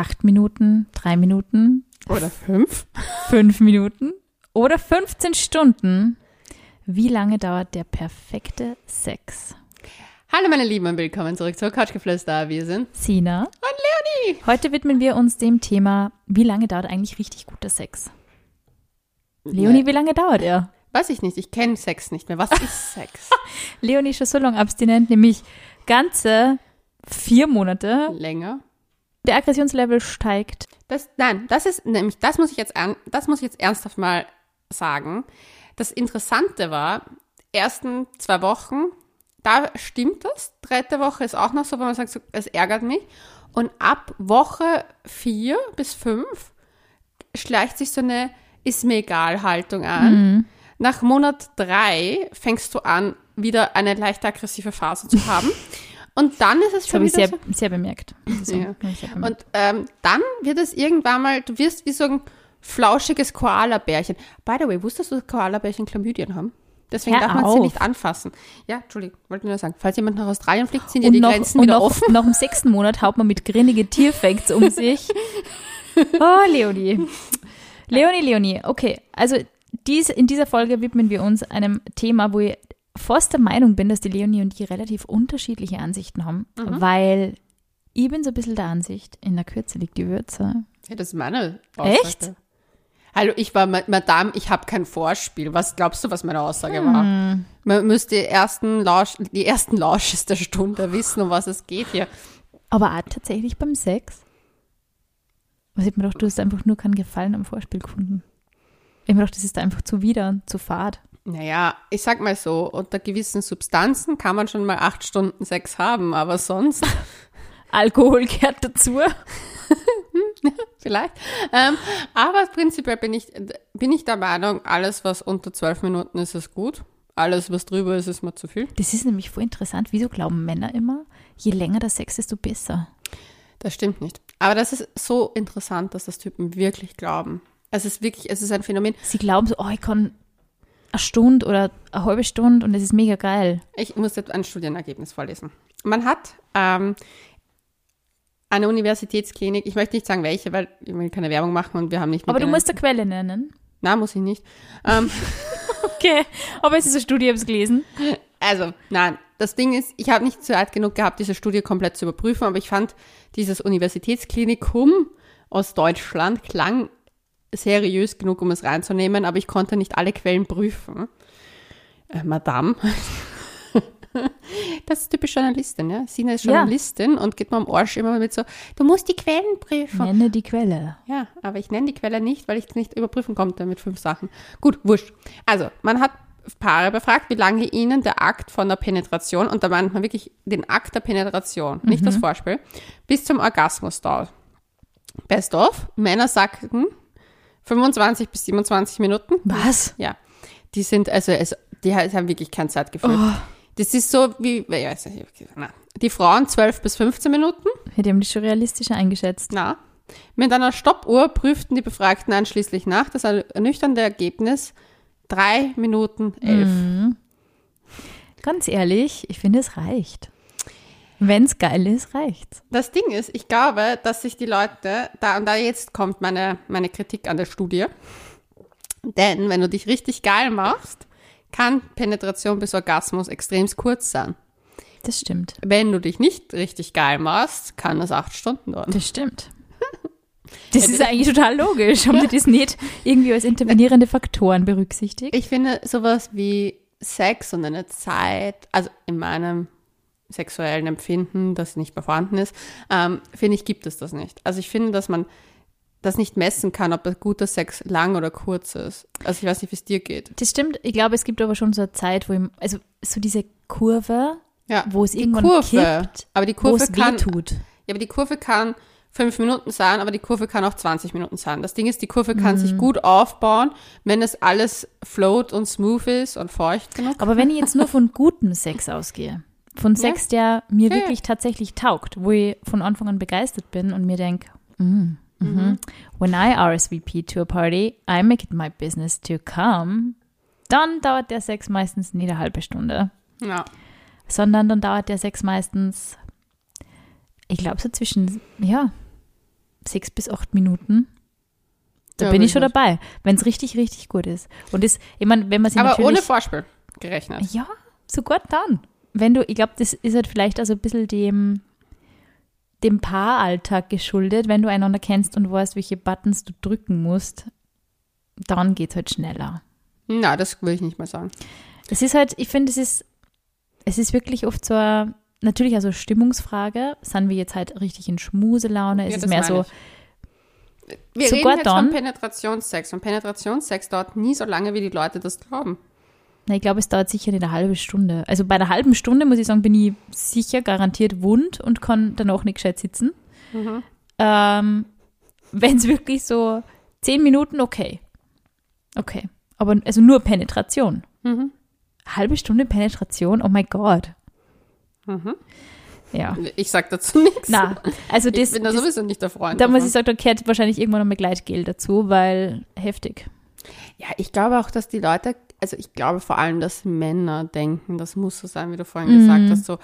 acht Minuten, drei Minuten, Oder fünf. fünf Minuten oder 15 Stunden? Wie lange dauert der perfekte Sex? Hallo meine Lieben und willkommen zurück zur Couchgeflüster. Wir sind Sina, und Leonie. heute widmen wir uns dem Thema, wie lange dauert eigentlich richtig guter Sex? Leonie, wie lange dauert er? Weiß ich nicht, ich kenne Sex nicht mehr. Was ist Sex? Leonie ist schon so lange abstinent, nämlich ganze vier Monate. Länger. Der Aggressionslevel steigt. Das, nein, das ist nämlich, das muss ich jetzt, das muss ich jetzt ernsthaft mal sagen. Das Interessante war, ersten zwei Wochen, da stimmt das. Dritte Woche ist auch noch so, wo man sagt, es ärgert mich. Und ab Woche vier bis fünf schleicht sich so eine ist mir egal Haltung an. Nach Monat drei fängst du an, wieder eine leicht aggressive Phase zu haben. Und dann ist es Das schon ich wieder sehr, so, sehr bemerkt. Also, Ja. hab ich sehr bemerkt. und ähm, dann wird es irgendwann mal, du wirst wie so ein flauschiges Koala-Bärchen. By the way, wusstest du, dass Koala-Bärchen Chlamydien haben? Deswegen Hör darf man auf. sie nicht anfassen. Ja, Entschuldigung, wollte nur sagen. Falls jemand nach Australien fliegt, sind ja die noch, Grenzen wieder noch, offen. noch im sechsten Monat haut man mit grinnige Tierfacts um sich. Oh, Leonie. Leonie, Leonie. Okay, also dies, in dieser Folge widmen wir uns einem Thema, wo ich fast der Meinung bin, dass die Leonie und ich relativ unterschiedliche Ansichten haben, Mhm. weil ich bin so ein bisschen der Ansicht, in der Kürze liegt die Würze. Ja, das ist meine Echt? Aussage. Hallo, ich war Ma- Madame, ich habe kein Vorspiel. Was glaubst du, was meine Aussage war? Hm. Man müsste die ersten, Lausch, die ersten Lausches der Stunde wissen, um was es geht hier. Aber auch tatsächlich beim Sex. Was ich mir doch, du hast einfach nur keinen Gefallen am Vorspiel gefunden. Ich mir gedacht, das ist einfach zu wieder, zu fad. Naja, ich sag mal so, unter gewissen Substanzen kann man schon mal acht Stunden Sex haben, aber sonst Alkohol gehört dazu. vielleicht. Ähm, aber prinzipiell bin ich, bin ich der Meinung, alles, was unter zwölf Minuten ist, ist gut. Alles, was drüber ist, ist mir zu viel. Das ist nämlich voll interessant. Wieso glauben Männer immer, je länger der Sex, desto besser? Das stimmt nicht. Aber das ist so interessant, dass das Typen wirklich glauben. Es ist wirklich, es ist ein Phänomen. Sie glauben so, oh, ich kann eine Stunde oder eine halbe Stunde und das ist mega geil. Ich muss jetzt ein Studienergebnis vorlesen. Man hat ähm, eine Universitätsklinik, ich möchte nicht sagen welche, weil ich will keine Werbung machen und wir haben nicht mit Aber du musst eine Quelle nennen. Na, muss ich nicht. Ähm, Okay, aber es ist eine Studie, ich habe es gelesen. Also, nein, das Ding ist, ich habe nicht Zeit genug gehabt, diese Studie komplett zu überprüfen, aber ich fand, dieses Universitätsklinikum aus Deutschland klang seriös genug, um es reinzunehmen, aber ich konnte nicht alle Quellen prüfen. Äh, Madame. Das ist typisch Journalistin, ja. Sina ist Ja. Journalistin und geht mir am Arsch immer mit so, du musst die Quellen prüfen. Nenne die Quelle. Ja, aber ich nenne die Quelle nicht, weil ich es nicht überprüfen konnte mit fünf Sachen. Gut, wurscht. Also, man hat Paare befragt, wie lange ihnen der Akt von der Penetration, und da meint man wirklich den Akt der Penetration, nicht das Vorspiel, bis zum Orgasmus dauert. Best of, Männer sagten 25 bis 27 Minuten. Was? Ja, die sind, also, also die haben wirklich kein Zeitgefühl. Das ist so wie, ja, die Frauen 12 bis 15 Minuten. Hätte haben die schon realistischer eingeschätzt. Na, mit einer Stoppuhr prüften die Befragten anschließend nach. Das ernüchternde Ergebnis drei Minuten elf. Ganz ehrlich, ich finde, es reicht. Wenn es geil ist, reicht's. Das Ding ist, ich glaube, dass sich die Leute, da und da jetzt kommt meine, meine Kritik an der Studie, denn wenn du dich richtig geil machst, kann Penetration bis Orgasmus extrem kurz sein. Das stimmt. Wenn du dich nicht richtig geil machst, kann das acht Stunden dauern. Das stimmt. Das ist eigentlich total logisch. Haben die das nicht irgendwie als intervenierende Faktoren berücksichtigt? Ich finde sowas wie Sex und eine Zeit, also in meinem sexuellen Empfinden, das nicht mehr vorhanden ist, ähm, finde ich, gibt es das nicht. Also ich finde, dass man das nicht messen kann, ob ein guter Sex lang oder kurz ist. Also ich weiß nicht, wie es dir geht. Das stimmt. Ich glaube, es gibt aber schon so eine Zeit, wo ich, also so diese Kurve, Ja, wo es irgendwann Kurve. kippt, aber die Kurve kann, weh tut. ja, aber die Kurve kann fünf Minuten sein, aber die Kurve kann auch 20 Minuten sein. Das Ding ist, die Kurve kann Mhm. sich gut aufbauen, wenn es alles float und smooth ist und feucht genug. Aber wenn ich jetzt nur von gutem Sex ausgehe, von Sex, der mir Ja, wirklich tatsächlich taugt, wo ich von Anfang an begeistert bin und mir denke, mm, mhm. when I RSVP to a party, I make it my business to come, dann dauert der Sex meistens nicht eine halbe Stunde, Ja. sondern dann dauert der Sex meistens, ich glaube so zwischen, ja, sechs bis acht Minuten. Da Ja, bin ich schon wirklich. dabei, wenn es richtig, richtig gut ist. Und das, ich meine, wenn man sich Aber natürlich... ohne Vorspiel gerechnet. Ja, sogar dann. Wenn du, ich glaube, das ist halt vielleicht also ein bisschen dem, dem Paaralltag geschuldet, wenn du einander kennst und weißt, welche Buttons du drücken musst, dann geht es halt schneller. Na, das will ich nicht mal sagen. Es ist halt, ich finde, es ist, es ist wirklich oft so eine, natürlich also Stimmungsfrage. Sind wir jetzt halt richtig in Schmuselaune? Es Ja, ist das mehr so, ich. Wir reden jetzt dann- von Penetrationssex und Penetrationssex dauert nie so lange, wie die Leute das glauben. Na, ich glaube, es dauert sicher nicht eine halbe Stunde. Also bei einer halben Stunde, muss ich sagen, bin ich sicher garantiert wund und kann dann auch nicht gescheit sitzen. Mhm. Ähm, Wenn es wirklich so zehn Minuten, okay. Okay. Aber also nur Penetration. Mhm. Halbe Stunde Penetration, oh mein Gott. Mhm. Ja. Ich sag dazu nichts. Na, also ich das, bin da das sowieso nicht der Freund. da muss ich sagen, da gehört wahrscheinlich irgendwann noch Gleitgel dazu, weil heftig. Ja, ich glaube auch, dass die Leute, also ich glaube vor allem, dass Männer denken, das muss so sein, wie du vorhin Mhm. gesagt hast, so,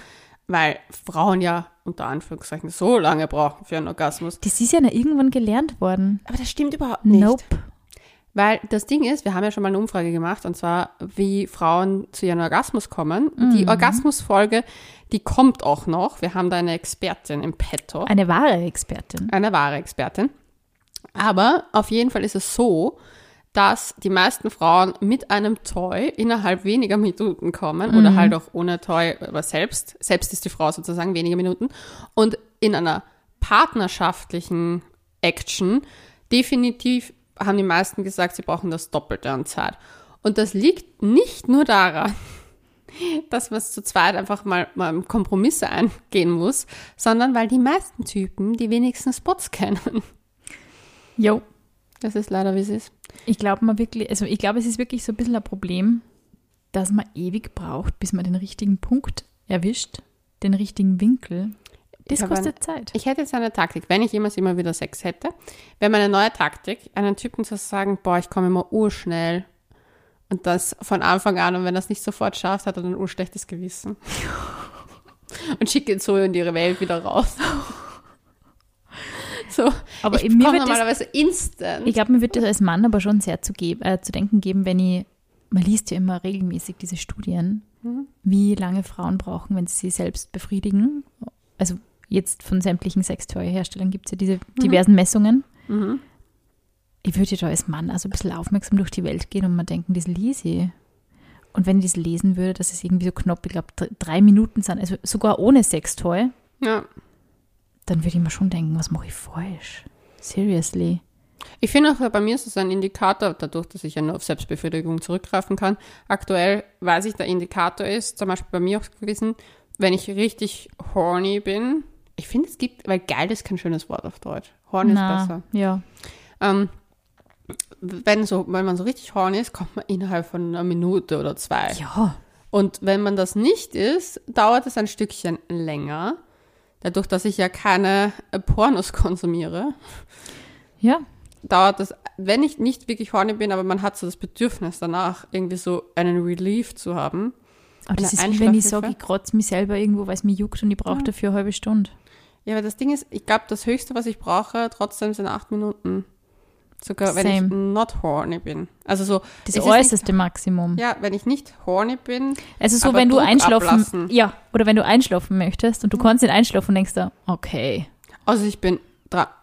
weil Frauen ja unter Anführungszeichen so lange brauchen für einen Orgasmus. Das ist ja irgendwann gelernt worden. Aber das stimmt überhaupt nicht. Nope. Weil das Ding ist, wir haben ja schon mal eine Umfrage gemacht, und zwar, wie Frauen zu ihrem Orgasmus kommen. Mhm. Die Orgasmusfolge, die kommt auch noch. Wir haben da eine Expertin im Petto. Eine wahre Expertin. eine wahre Expertin. Aber auf jeden Fall ist es so, dass die meisten Frauen mit einem Toy innerhalb weniger Minuten kommen oder halt auch ohne Toy, aber selbst, selbst ist die Frau sozusagen weniger Minuten und in einer partnerschaftlichen Action definitiv haben die meisten gesagt, sie brauchen das Doppelte an Zeit. Und das liegt nicht nur daran, dass man zu zweit einfach mal, mal Kompromisse eingehen muss, sondern weil die meisten Typen die wenigsten Spots kennen. Jo. Das ist leider, wie es ist. Ich glaube mal wirklich, also ich glaube, es ist wirklich so ein bisschen ein Problem, dass man ewig braucht, bis man den richtigen Punkt erwischt, den richtigen Winkel. Das Ich kostet Zeit. Ich hätte jetzt eine Taktik, wenn ich jemals immer wieder Sex hätte, wäre meine neue Taktik, einen Typen zu sagen, boah, ich komme immer urschnell. Und das von Anfang an, und wenn er es nicht sofort schafft, hat er ein urschlechtes Gewissen. Und schickt ihn so in ihre Welt wieder raus. So, Aber ich mir wird das- normalerweise instant. Ich glaube, mir wird das als Mann aber schon sehr zu, geb- äh, zu denken geben, wenn ich, man liest ja immer regelmäßig diese Studien, Mhm. wie lange Frauen brauchen, wenn sie sich selbst befriedigen. Also jetzt von sämtlichen Sextoy-Herstellern gibt es ja diese diversen Messungen. Mhm. Ich würde ja da als Mann also ein bisschen aufmerksam durch die Welt gehen und mal denken, das lese ich. Und wenn ich das lesen würde, dass es irgendwie so knapp, ich glaube, drei Minuten sind, also sogar ohne Sextoy, Ja. Dann würde ich mir schon denken, was mache ich falsch? Seriously. Ich finde auch, bei mir ist es ein Indikator, dadurch, dass ich ja nur auf Selbstbefriedigung zurückgreifen kann. Aktuell weiß ich, der Indikator ist, zum Beispiel bei mir auch gewesen, wenn ich richtig horny bin. Ich finde, es gibt, weil geil ist kein schönes Wort auf Deutsch. Horny ist besser. ja. Ähm, wenn, so, wenn man so richtig horny ist, kommt man innerhalb von einer Minute oder zwei. Ja. Und wenn man das nicht ist, dauert es ein Stückchen länger. Dadurch, dass ich ja keine äh, Pornos konsumiere, Ja. dauert das, wenn ich nicht wirklich horny bin, aber man hat so das Bedürfnis danach, irgendwie so einen Relief zu haben. Aber das ist wie wenn ich sage, ich kratze mich selber irgendwo, weil es mir juckt und ich brauche dafür eine halbe Stunde. Ja, aber das Ding ist, ich glaube, das Höchste, was ich brauche, trotzdem sind acht Minuten. Sogar wenn ich not horny bin. Also so, Das äußerste Maximum. Nicht, ja, wenn ich nicht horny bin, Also so, aber wenn du Druck einschlafen, ablassen. ja, oder wenn du einschlafen möchtest und du kannst nicht einschlafen und denkst da, okay, also ich bin,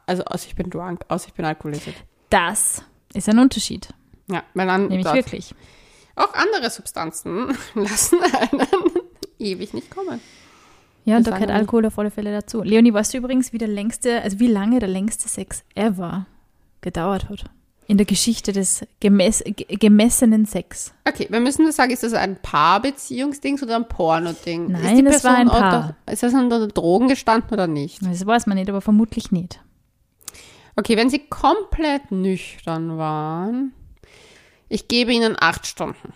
also außer ich bin drunk, außer ich bin alkoholisiert. das ist ein Unterschied, Ja, weil dann nämlich dort- wirklich. auch andere Substanzen lassen einen ewig nicht kommen. Ja, und Das da gehört. Alkohol auf alle Fälle dazu. Leonie, weißt du übrigens, wie der längste, also wie lange der längste Sex ever gedauert hat? In der Geschichte des gemess ge- gemessenen Sex. Okay, wir müssen das sagen, ist das ein Paarbeziehungsding oder ein Porno-Ding? Nein, ist die das war ein Person Paar. Unter, ist das unter Drogen gestanden oder nicht? Das weiß man nicht, aber vermutlich nicht. Okay, wenn sie komplett nüchtern waren, ich gebe ihnen acht Stunden.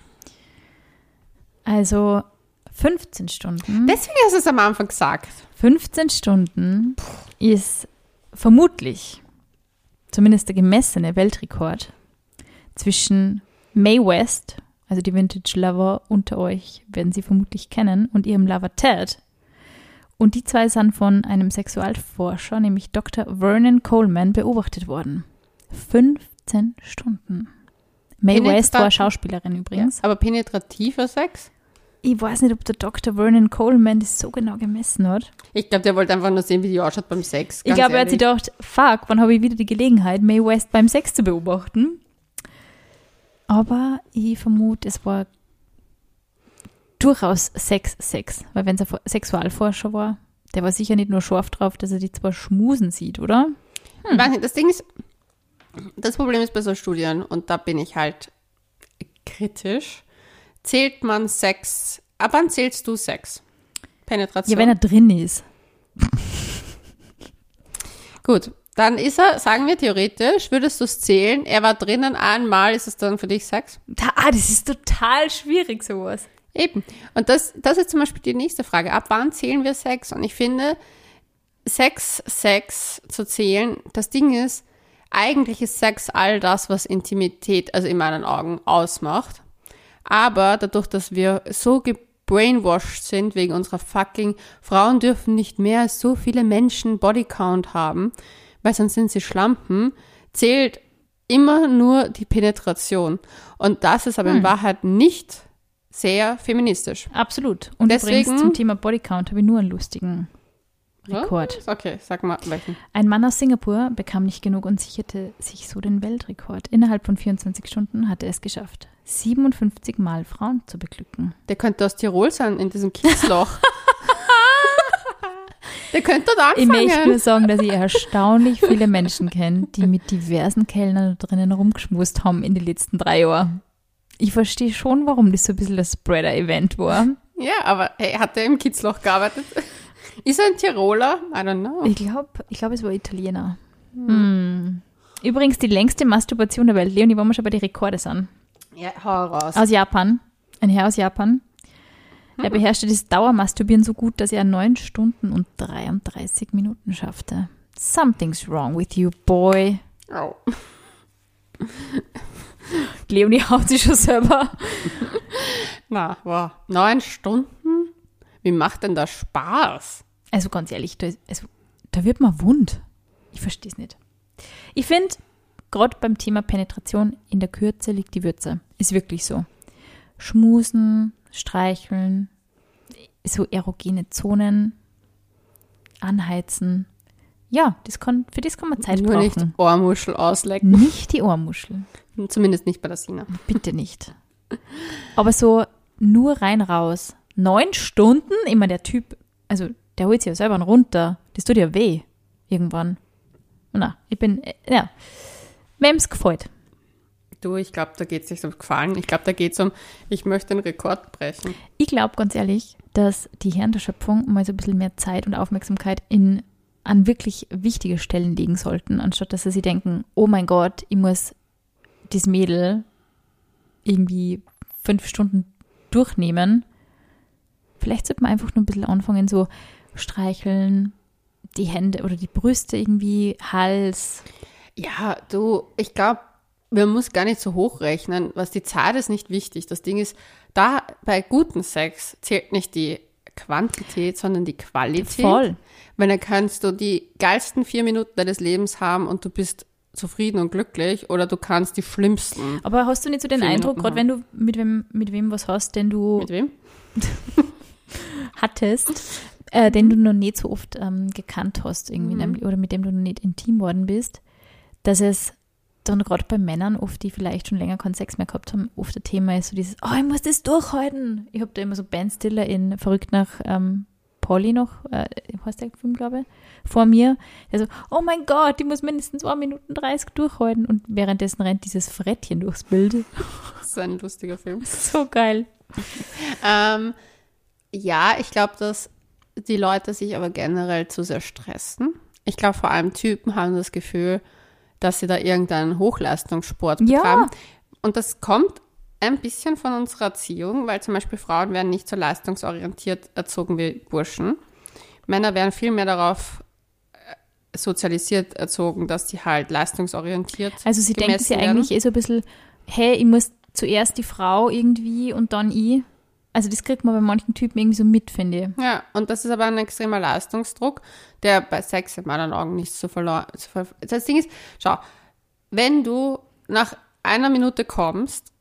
Also 15 Stunden. Deswegen hast du es am Anfang gesagt. 15 Stunden ist vermutlich zumindest der gemessene Weltrekord zwischen Mae West, also die Vintage Lover unter euch werden sie vermutlich kennen, und ihrem Lover Ted. Und die zwei sind von einem Sexualforscher, nämlich Dr. Vernon Coleman, beobachtet worden. 15 Stunden. Penetrat- West war Schauspielerin übrigens. Aber penetrativer Sex? Ich weiß nicht, ob der Dr. Vernon Coleman das so genau gemessen hat. Ich glaube, der wollte einfach nur sehen, wie die ausschaut beim Sex. ich glaube, er hat sich gedacht, fuck, wann habe ich wieder die Gelegenheit, Mae West beim Sex zu beobachten? Aber ich vermute, es war durchaus Sex, Sex. Weil wenn es ein Fo- Sexualforscher war, der war sicher nicht nur scharf drauf, dass er die zwei schmusen sieht, oder? Ich weiß nicht, das Ding ist, das Problem ist bei so Studien, und da bin ich halt kritisch, zählt man Sex, ab wann zählst du Sex? Penetration? Ja, wenn er drin ist. Gut, dann ist er, sagen wir theoretisch, würdest du es zählen, er war drinnen einmal, ist es dann für dich Sex? Da, ah, das ist total schwierig, sowas. Eben. Und das, das ist zum Beispiel die nächste Frage. Ab wann zählen wir Sex? Und ich finde, Sex, Sex zu zählen, das Ding ist, eigentlich ist Sex all das, was Intimität, also in meinen Augen, ausmacht. Aber dadurch, dass wir so gebrainwashed sind wegen unserer fucking Frauen dürfen nicht mehr als so viele Menschen Bodycount haben, weil sonst sind sie Schlampen, zählt immer nur die Penetration. Und das ist aber in Wahrheit nicht sehr feministisch. Absolut. Und Deswegen- übrigens zum Thema Bodycount habe ich nur einen lustigen Rekord. Was? Okay, sag mal welchen. Ein Mann aus Singapur bekam nicht genug und sicherte sich so den Weltrekord. Innerhalb von 24 Stunden hatte er es geschafft, 57 Mal Frauen zu beglücken. Der könnte aus Tirol sein, in diesem Kiesloch. Der könnte dort Ich möchte nur anfangen. sagen, dass ich erstaunlich viele Menschen kenne, die mit diversen Kellnern drinnen rumgeschmust haben in den letzten drei Jahren. Ich verstehe schon, warum das so ein bisschen das Spreader-Event war. Ja, aber hey, hat er im Kiesloch gearbeitet? Ist er ein Tiroler? I don't know. Ich glaube, ich glaub, es war Italiener. Hm. Übrigens die längste Masturbation der Welt. Leonie, wollen wir schon bei den Rekorde sind. Ja, hau raus. Aus Japan. Ein Herr aus Japan. Er beherrschte das Dauermasturbieren so gut, dass er 9 Stunden und 33 Minuten schaffte. Something's wrong with you, boy. Au. Leonie haut sich schon selber. Na, wow. Neun Stunden? Wie macht denn das Spaß? Also ganz ehrlich, da, ist, also, da wird man wund. Ich verstehe es nicht. Ich finde, gerade beim Thema Penetration, in der Kürze liegt die Würze. Ist wirklich so. Schmusen, streicheln, so erogene Zonen, anheizen. Ja, das kann, für das kann man Zeit Nur nicht brauchen. Ohrmuschel auslecken. Nicht die Ohrmuschel. Zumindest nicht bei der Sina. Bitte nicht. Aber so nur rein raus. Neun Stunden, immer der Typ, also der holt sich ja selber einen runter. Das tut ja weh. Irgendwann. Na, ich bin, äh, ja. Wem's gefällt. Du, ich glaube, da geht es nicht um Gefallen. Ich glaube, da geht es um, ich möchte den Rekord brechen. Ich glaube ganz ehrlich, dass die Herren der Schöpfung mal so ein bisschen mehr Zeit und Aufmerksamkeit in, an wirklich wichtige Stellen legen sollten, anstatt dass sie sich denken, oh mein Gott, ich muss das Mädel irgendwie fünf Stunden durchnehmen. Vielleicht sollte man einfach nur ein bisschen anfangen, so streicheln, die Hände oder die Brüste irgendwie, Hals. Ja, du, ich glaube, man muss gar nicht so hochrechnen. Was die Zeit ist nicht wichtig. Das Ding ist, da bei guten Sex zählt nicht die Quantität, sondern die Qualität. Voll. Weil dann kannst du die geilsten vier Minuten deines Lebens haben und du bist zufrieden und glücklich oder du kannst die schlimmsten. Aber hast du nicht so den Eindruck, gerade wenn du mit wem, mit wem was hast, den du Mit wem? hattest, äh, den du noch nicht so oft ähm, gekannt hast irgendwie deinem- oder mit dem du noch nicht intim worden bist, dass es dann gerade bei Männern oft, die vielleicht schon länger keinen Sex mehr gehabt haben, oft ein Thema ist so dieses, oh, ich muss das durchhalten. Ich habe da immer so Ben Stiller in Verrückt nach ähm, Polly noch, äh, heißt der Film, glaube ich, vor mir. Der so, oh mein Gott, die muss mindestens 1 Minuten 30 durchhalten und währenddessen rennt dieses Frettchen durchs Bild. Das ist ein lustiger Film. So geil. Ähm, ja, ich glaube, dass die Leute sich aber generell zu sehr stressen. Ich glaube, vor allem Typen haben das Gefühl, dass sie da irgendeinen Hochleistungssport Ja. betreiben. Und das kommt ein bisschen von unserer Erziehung, weil zum Beispiel Frauen werden nicht so leistungsorientiert erzogen wie Burschen. Männer werden viel mehr darauf äh, sozialisiert erzogen, dass die halt leistungsorientiert Also sie denken sich werden. eigentlich eh so ein bisschen, hey, ich muss zuerst die Frau irgendwie und dann ich. Also das kriegt man bei manchen Typen irgendwie so mit, finde ich. Ja, und das ist aber ein extremer Leistungsdruck, der bei Sex in meinen Augen nicht so verloren. Das Ding ist, schau, wenn du nach einer Minute kommst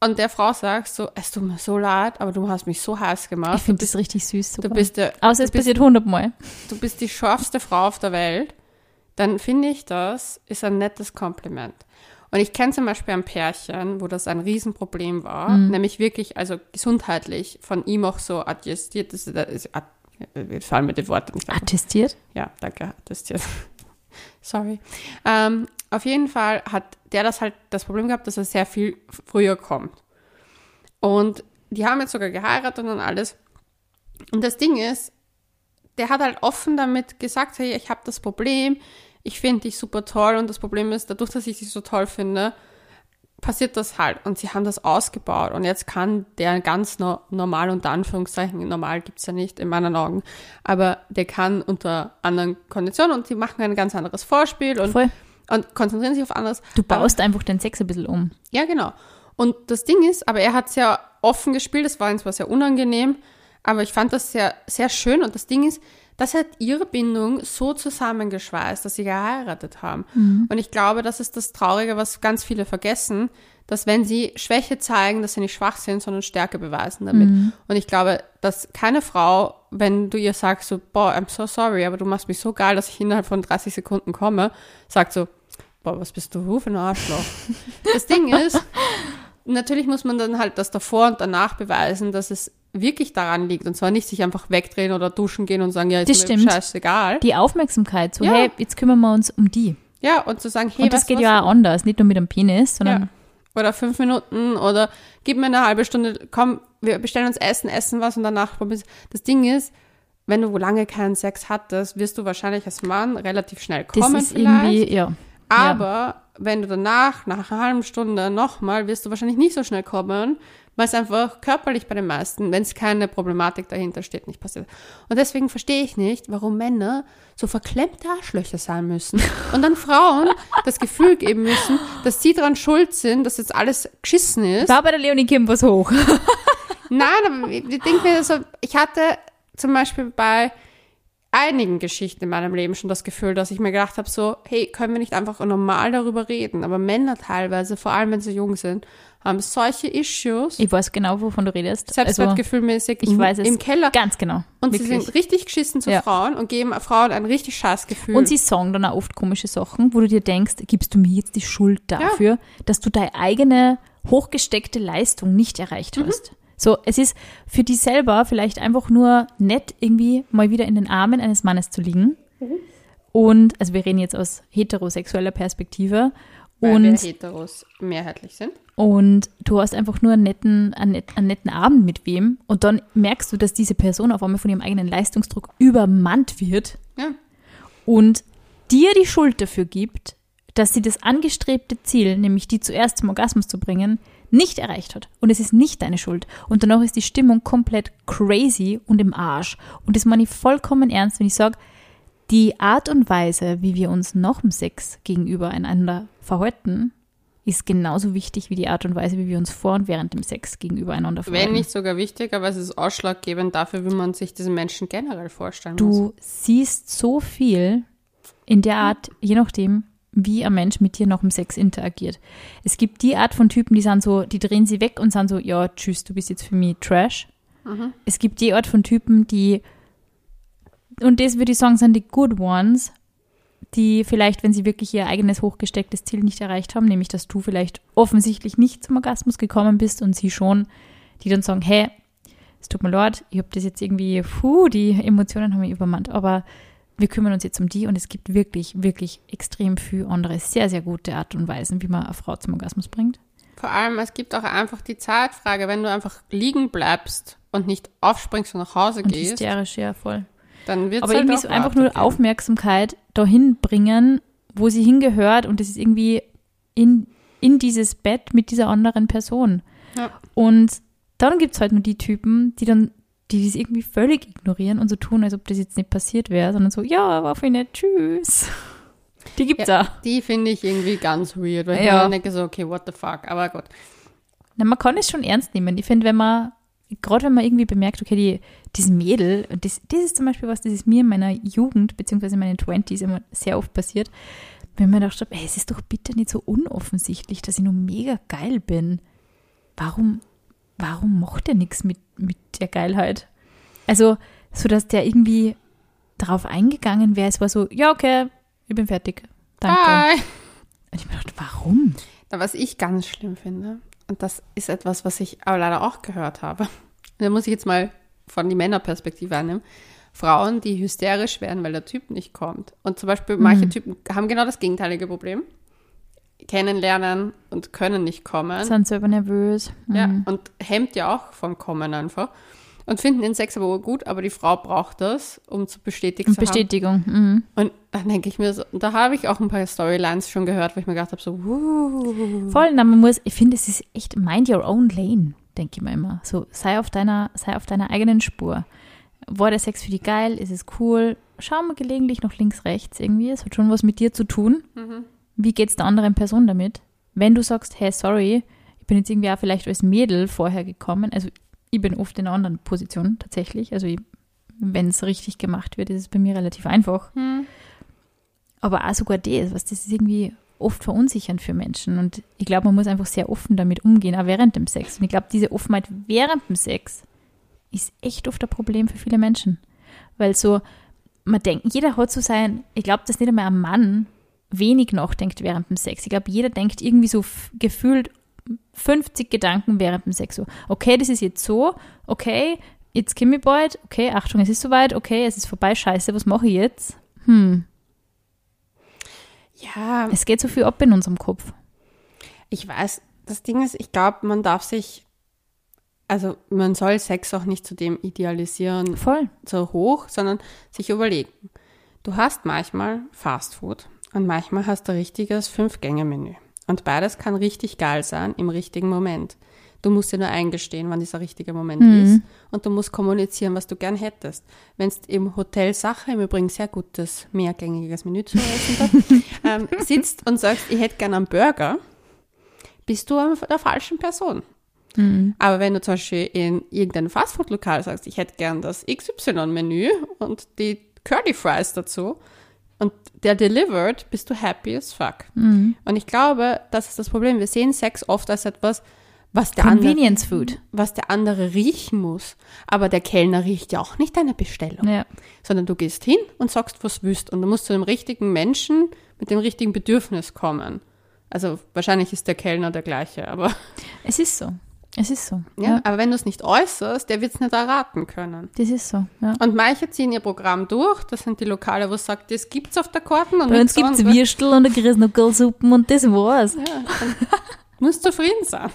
und der Frau sagst so, es tut mir so leid, aber du hast mich so heiß gemacht. Ich finde das richtig süß. Du sogar. bist, der, Außer es du, bist, passiert hundertmal. du bist die schärfste Frau auf der Welt, dann finde ich das ist ein nettes Kompliment. Und ich kenne zum Beispiel ein Pärchen, wo das ein Riesenproblem war, Mhm. nämlich wirklich, also gesundheitlich, von ihm auch so adjustiert, das ist, das ist, ad- wir fallen mir die Worte nicht ein. Attestiert? Ja, danke, jetzt. Sorry. Ähm, auf jeden Fall hat der das halt das Problem gehabt, dass er sehr viel früher kommt. Und die haben jetzt sogar geheiratet und alles. Und das Ding ist, der hat halt offen damit gesagt, hey, ich habe das Problem, ich finde dich super toll und das Problem ist, dadurch, dass ich dich so toll finde, passiert das halt. Und sie haben das ausgebaut und jetzt kann der ganz no normal, unter Anführungszeichen, normal gibt's ja nicht in meinen Augen, aber der kann unter anderen Konditionen und sie machen ein ganz anderes Vorspiel und, Voll. und konzentrieren sich auf anderes. Du baust einfach den Sex ein bisschen um. Ja, genau. Und das Ding ist, aber er hat sehr offen gespielt, das war ihm zwar sehr unangenehm, aber ich fand das sehr, sehr schön und das Ding ist, das hat ihre Bindung so zusammengeschweißt, dass sie geheiratet haben. Und ich glaube, das ist das Traurige, was ganz viele vergessen, dass wenn sie Schwäche zeigen, dass sie nicht schwach sind, sondern Stärke beweisen damit. Und ich glaube, dass keine Frau, wenn du ihr sagst so, boah, I'm so sorry, aber du machst mich so geil, dass ich innerhalb von 30 Sekunden komme, sagt so, boah, was bist du für ein Arschloch? das Ding ist, natürlich muss man dann halt das davor und danach beweisen, dass es wirklich daran liegt. Und zwar nicht sich einfach wegdrehen oder duschen gehen und sagen, ja, ist Das mir stimmt. scheißegal. Die Aufmerksamkeit, so, Ja. hey, jetzt kümmern wir uns um die. Ja, und zu sagen, hey, Und das geht was? ja auch anders, nicht nur mit dem Penis, Ja. sondern Oder fünf Minuten oder gib mir eine halbe Stunde, komm, wir bestellen uns Essen, essen was und danach probieren. Das Ding ist, wenn du lange keinen Sex hattest, wirst du wahrscheinlich als Mann relativ schnell das kommen ist vielleicht. irgendwie, ja. Aber wenn du danach, nach einer halben Stunde nochmal, wirst du wahrscheinlich nicht so schnell kommen, weil es einfach körperlich bei den meisten, wenn es keine Problematik dahinter steht, nicht passiert. Und deswegen verstehe ich nicht, warum Männer so verklemmte Arschlöcher sein müssen und dann Frauen das Gefühl geben müssen, dass sie daran schuld sind, dass jetzt alles geschissen ist. War bei der Leonie Kim was hoch. Nein, aber ich ich denke mir so, ich hatte zum Beispiel bei einigen Geschichten in meinem Leben schon das Gefühl, dass ich mir gedacht habe, so, hey, können wir nicht einfach normal darüber reden? Aber Männer teilweise, vor allem wenn sie jung sind, haben solche Issues, Ich weiß genau, wovon du redest. Also, Selbstwertgefühlmäßig ich weiß es im Keller. ganz genau. Und sie wirklich. sind richtig geschissen zu Ja. Frauen und geben Frauen ein richtig scheiß Gefühl. Und sie sagen dann auch oft komische Sachen, wo du dir denkst, gibst du mir jetzt die Schuld dafür, dass du deine eigene hochgesteckte Leistung nicht erreicht Mhm. So, es ist für die selber vielleicht einfach nur nett, irgendwie mal wieder in den Armen eines Mannes zu liegen. Mhm. Und, also wir reden jetzt aus heterosexueller Perspektive. weil und wir Heteros mehrheitlich sind. und du hast einfach nur einen netten, einen, einen netten Abend mit wem und dann merkst du, dass diese Person auf einmal von ihrem eigenen Leistungsdruck übermannt wird Ja. und dir die Schuld dafür gibt, dass sie das angestrebte Ziel, nämlich die zuerst zum Orgasmus zu bringen, nicht erreicht hat. Und es ist nicht deine Schuld. Und danach ist die Stimmung komplett crazy und im Arsch. Und das meine ich vollkommen ernst, wenn ich sage, die Art und Weise, wie wir uns nach dem Sex gegenüber einander verhalten, ist genauso wichtig wie die Art und Weise, wie wir uns vor und während dem Sex gegenüber einander verhalten. Wenn nicht sogar wichtig, aber es ist ausschlaggebend dafür, wie man sich diesen Menschen generell vorstellen muss. Du siehst so viel in der Art, je nachdem, wie ein Mensch mit dir nach dem Sex interagiert. Es gibt die Art von Typen, die sind so, die drehen sie weg und sind so, ja, tschüss, du bist jetzt für mich Trash. Es gibt die Art von Typen, die, und das würde ich sagen, sind die Good Ones, die vielleicht, wenn sie wirklich ihr eigenes hochgestecktes Ziel nicht erreicht haben, nämlich dass du vielleicht offensichtlich nicht zum Orgasmus gekommen bist und sie schon, die dann sagen, hey, es tut mir leid, ich habe das jetzt irgendwie, puh, die Emotionen haben mich übermannt, aber wir kümmern uns jetzt um die und es gibt wirklich, wirklich extrem viel andere, sehr, sehr gute Art und Weisen, wie man eine Frau zum Orgasmus bringt. Vor allem, es gibt auch einfach die Zeitfrage, wenn du einfach liegen bleibst und nicht aufspringst und nach Hause Und gehst, hysterisch, ja, voll. dann wird es Aber halt irgendwie so einfach nur. Aufmerksamkeit dahin bringen, wo sie hingehört und das ist irgendwie in, in dieses Bett mit dieser anderen Person. Ja. Und dann gibt es halt nur die Typen, die dann, die das irgendwie völlig ignorieren und so tun, als ob das jetzt nicht passiert wäre, sondern so, ja, war voll nett, tschüss. Die gibt's Ja, auch. die finde ich irgendwie ganz weird, weil ich Ja. dann denke so, okay, what the fuck, aber gut. Na, man kann es schon ernst nehmen. Ich finde, wenn man gerade wenn man irgendwie bemerkt, okay, die, dieses Mädel, und das, das ist zum Beispiel was, das ist mir in meiner Jugend, beziehungsweise in meinen 20s immer sehr oft passiert, wenn man gedacht habe, ey, es ist doch bitte nicht so unoffensichtlich, dass ich nur mega geil bin. Warum, warum macht er nichts mit, mit der Geilheit? Also, so dass der irgendwie darauf eingegangen wäre, es war so, ja, okay, ich bin fertig. Danke. Hi. Und ich mir dachte, warum? Na, Was ich ganz schlimm finde, und das ist etwas, was ich aber leider auch gehört habe, da muss ich jetzt mal von die Männerperspektive annehmen. Frauen, die hysterisch werden, weil der Typ nicht kommt. Und zum Beispiel manche Typen haben genau das gegenteilige Problem. Kennenlernen und können nicht kommen. Sind selber nervös. Ja, Mhm. und hemmt ja auch vom Kommen einfach. Und finden den Sex aber gut, aber die Frau braucht das, um zu bestätigt Und zu. Bestätigung. Mhm. Und dann denke ich mir so, da habe ich auch ein paar Storylines schon gehört, wo ich mir gedacht habe, so, uh, Voll, na, man muss, ich finde, es ist echt mind your own lane, denke ich mir immer. So, sei auf deiner, sei auf deiner eigenen Spur. War der Sex für die geil? Ist es cool? Schau mal gelegentlich noch links, rechts irgendwie. Es hat schon was mit dir zu tun. Wie geht's der anderen Person damit? Wenn du sagst, hey, sorry, ich bin jetzt irgendwie auch vielleicht als Mädel vorher gekommen, also ich bin oft in einer anderen Position tatsächlich. Also wenn es richtig gemacht wird, ist es bei mir relativ einfach. Aber auch sogar das, was das ist irgendwie oft verunsichernd für Menschen. Und ich glaube, man muss einfach sehr offen damit umgehen, auch während dem Sex. Und ich glaube, diese Offenheit während dem Sex ist echt oft ein Problem für viele Menschen. Weil so, man denkt, jeder hat so sein, ich glaube, dass nicht einmal ein Mann wenig nachdenkt während dem Sex. Ich glaube, jeder denkt irgendwie so gefühlt 50 Gedanken während dem Sex. So, okay, das ist jetzt so, okay, jetzt komme ich bald, okay, Achtung, es ist soweit, okay, es ist vorbei, scheiße, was mache ich jetzt? Hm, ja, es geht so viel ab in unserem Kopf. ich weiß, das Ding ist, ich glaube, man darf sich, also man soll Sex auch nicht zu dem idealisieren, Voll. so hoch, sondern sich überlegen. Du hast manchmal Fast Food und manchmal hast du richtiges Fünf-Gänge-Menü. Und beides kann richtig geil sein im richtigen Moment. Du musst dir nur eingestehen, wann dieser richtige Moment ist. Und du musst kommunizieren, was du gern hättest. Wenn es im Hotel Sache, im Übrigen sehr gutes, mehrgängiges Menü zu essen dort, ähm, sitzt und sagst, ich hätte gern einen Burger, bist du an der falschen Person. Aber wenn du zum Beispiel in irgendeinem Fastfood-Lokal sagst, ich hätte gern das XY-Menü und die Curly Fries dazu und der delivered, bist du happy as fuck. Und ich glaube, das ist das Problem. Wir sehen Sex oft als etwas, was der, andere, Convenience Food. was der andere riechen muss. Aber der Kellner riecht ja auch nicht deine Bestellung, Ja. sondern du gehst hin und sagst, was willst. Und du musst zu dem richtigen Menschen mit dem richtigen Bedürfnis kommen. Also wahrscheinlich ist der Kellner der gleiche, aber Es ist so. Es ist so. ja, aber wenn du es nicht äußerst, der wird es nicht erraten können. Das ist so. Ja. Und manche ziehen ihr Programm durch. Das sind die Lokale, wo es sagt, das gibt's auf der Karten und Bei uns gibt es. Würstel und eine Grießnuckelsuppen und das war's. Musst zufrieden sein.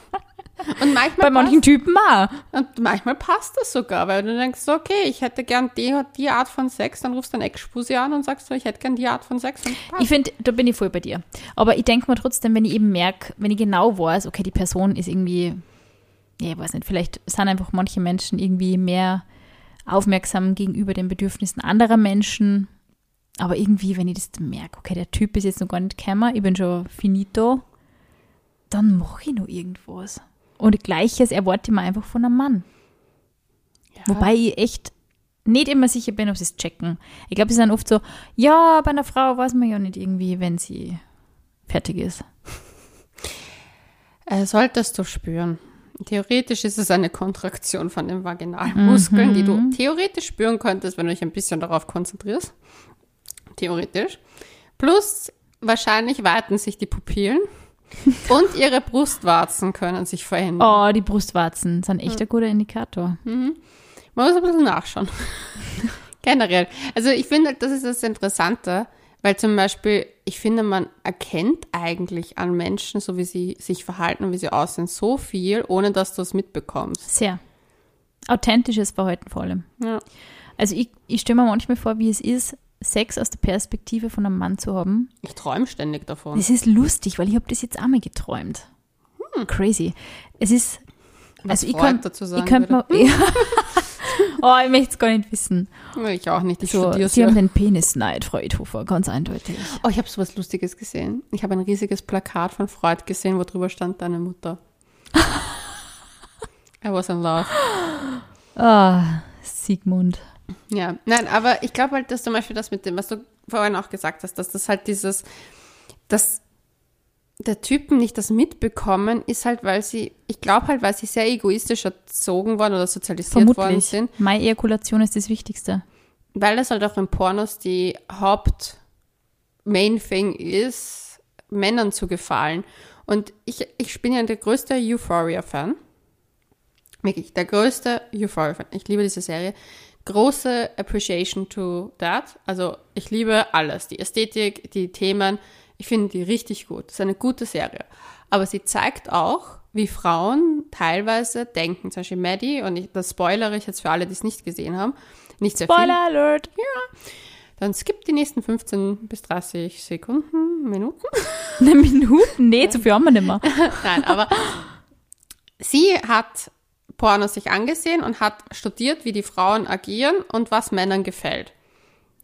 Und manchmal, Bei manchen Typen auch. passt, und manchmal passt das sogar, weil du denkst, so, okay, ich hätte gern die, die Art von Sex, dann rufst du einen Ex-Spusi an und sagst so, ich hätte gern die Art von Sex. Passt. Ich finde, da bin ich voll bei dir. Aber ich denke mir trotzdem, wenn ich eben merke, wenn ich genau weiß, okay, die Person ist irgendwie, ja, ich weiß nicht, vielleicht sind einfach manche Menschen irgendwie mehr aufmerksam gegenüber den Bedürfnissen anderer Menschen. Aber irgendwie, wenn ich das merke, okay, der Typ ist jetzt noch gar nicht gekommen, ich bin schon finito, dann mache ich noch irgendwas. Und Gleiches erwarte ich mir einfach von einem Mann. ja. Wobei ich echt nicht immer sicher bin, ob sie es checken. Ich glaube, sie sind oft so, ja, bei einer Frau weiß man ja nicht irgendwie, wenn sie fertig ist. Äh, solltest du spüren. Theoretisch ist es eine Kontraktion von den Vaginalmuskeln, die du theoretisch spüren könntest, wenn du dich ein bisschen darauf konzentrierst. Theoretisch. Plus, wahrscheinlich weiten sich die Pupillen und ihre Brustwarzen können sich verändern. Oh, die Brustwarzen sind echt ein guter Indikator. Man muss ein bisschen nachschauen. Generell. Also ich finde, das ist das Interessante, weil zum Beispiel, ich finde, man erkennt eigentlich an Menschen, so wie sie sich verhalten und wie sie aussehen, so viel, ohne dass du es mitbekommst. Sehr. Authentisches Verhalten vor allem. Ja. Also ich, ich stelle mir manchmal vor, wie es ist, Sex aus der Perspektive von einem Mann zu haben. Ich träume ständig davon. Es ist lustig, weil ich habe das jetzt einmal geträumt. Crazy. Es ist, Was also ich dazu ich könnte würde. mal, oh, ich möchte es gar nicht wissen. Ich auch nicht, ich So, studiere Sie haben ja. den Penisneid, Frau Edhofer, ganz eindeutig. Oh, ich habe so was Lustiges gesehen. Ich habe ein riesiges Plakat von Freud gesehen, wo drüber stand, deine Mutter. I was in love. Ah, Sigmund. Ja, nein, aber ich glaube halt, dass zum Beispiel das mit dem, was du vorhin auch gesagt hast, dass das halt dieses, dass der Typen nicht das mitbekommen, ist halt, weil sie, ich glaube halt, weil sie sehr egoistisch erzogen worden oder sozialisiert worden Vermutlich. sind, Meine Ejakulation ist das Wichtigste. weil das halt auch in Pornos die Haupt Main Thing ist, Männern zu gefallen. Und ich, ich bin ja der größte Euphoria-Fan. Wirklich, der größte Euphoria-Fan. Ich liebe diese Serie. Große Appreciation to that. Also ich liebe alles. Die Ästhetik, die Themen. Ich finde die richtig gut. Das ist eine gute Serie. Aber sie zeigt auch, wie Frauen teilweise denken. Zum Beispiel Maddie, und ich, das spoilere ich jetzt für alle, die es nicht gesehen haben. Nicht sehr viel. Spoiler Alert! Dann skippt die nächsten 15 bis 30 Sekunden, Minuten. Eine Minute? Nee, zu viel haben wir nicht mehr. Nein, aber sie hat Pornos sich angesehen und hat studiert, wie die Frauen agieren und was Männern gefällt.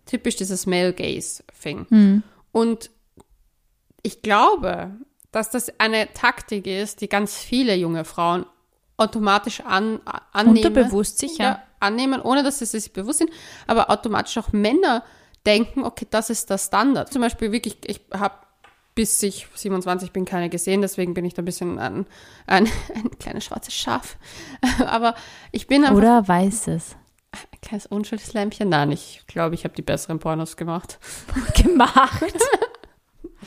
Typisch dieses Male Gaze Thing. Und ich glaube, dass das eine Taktik ist, die ganz viele junge Frauen automatisch an, annehmen. Unterbewusst sicher. Ja, annehmen, ohne dass sie sich bewusst sind, aber automatisch auch Männer denken, okay, das ist der Standard. Zum Beispiel wirklich, ich habe bis ich 27 bin keine gesehen, deswegen bin ich da ein bisschen ein, ein, ein kleines schwarzes Schaf. Aber ich bin einfach Oder weißes. ein kleines unschuldiges Lämpchen. Nein, ich glaube, ich habe die besseren Pornos gemacht. Gemacht.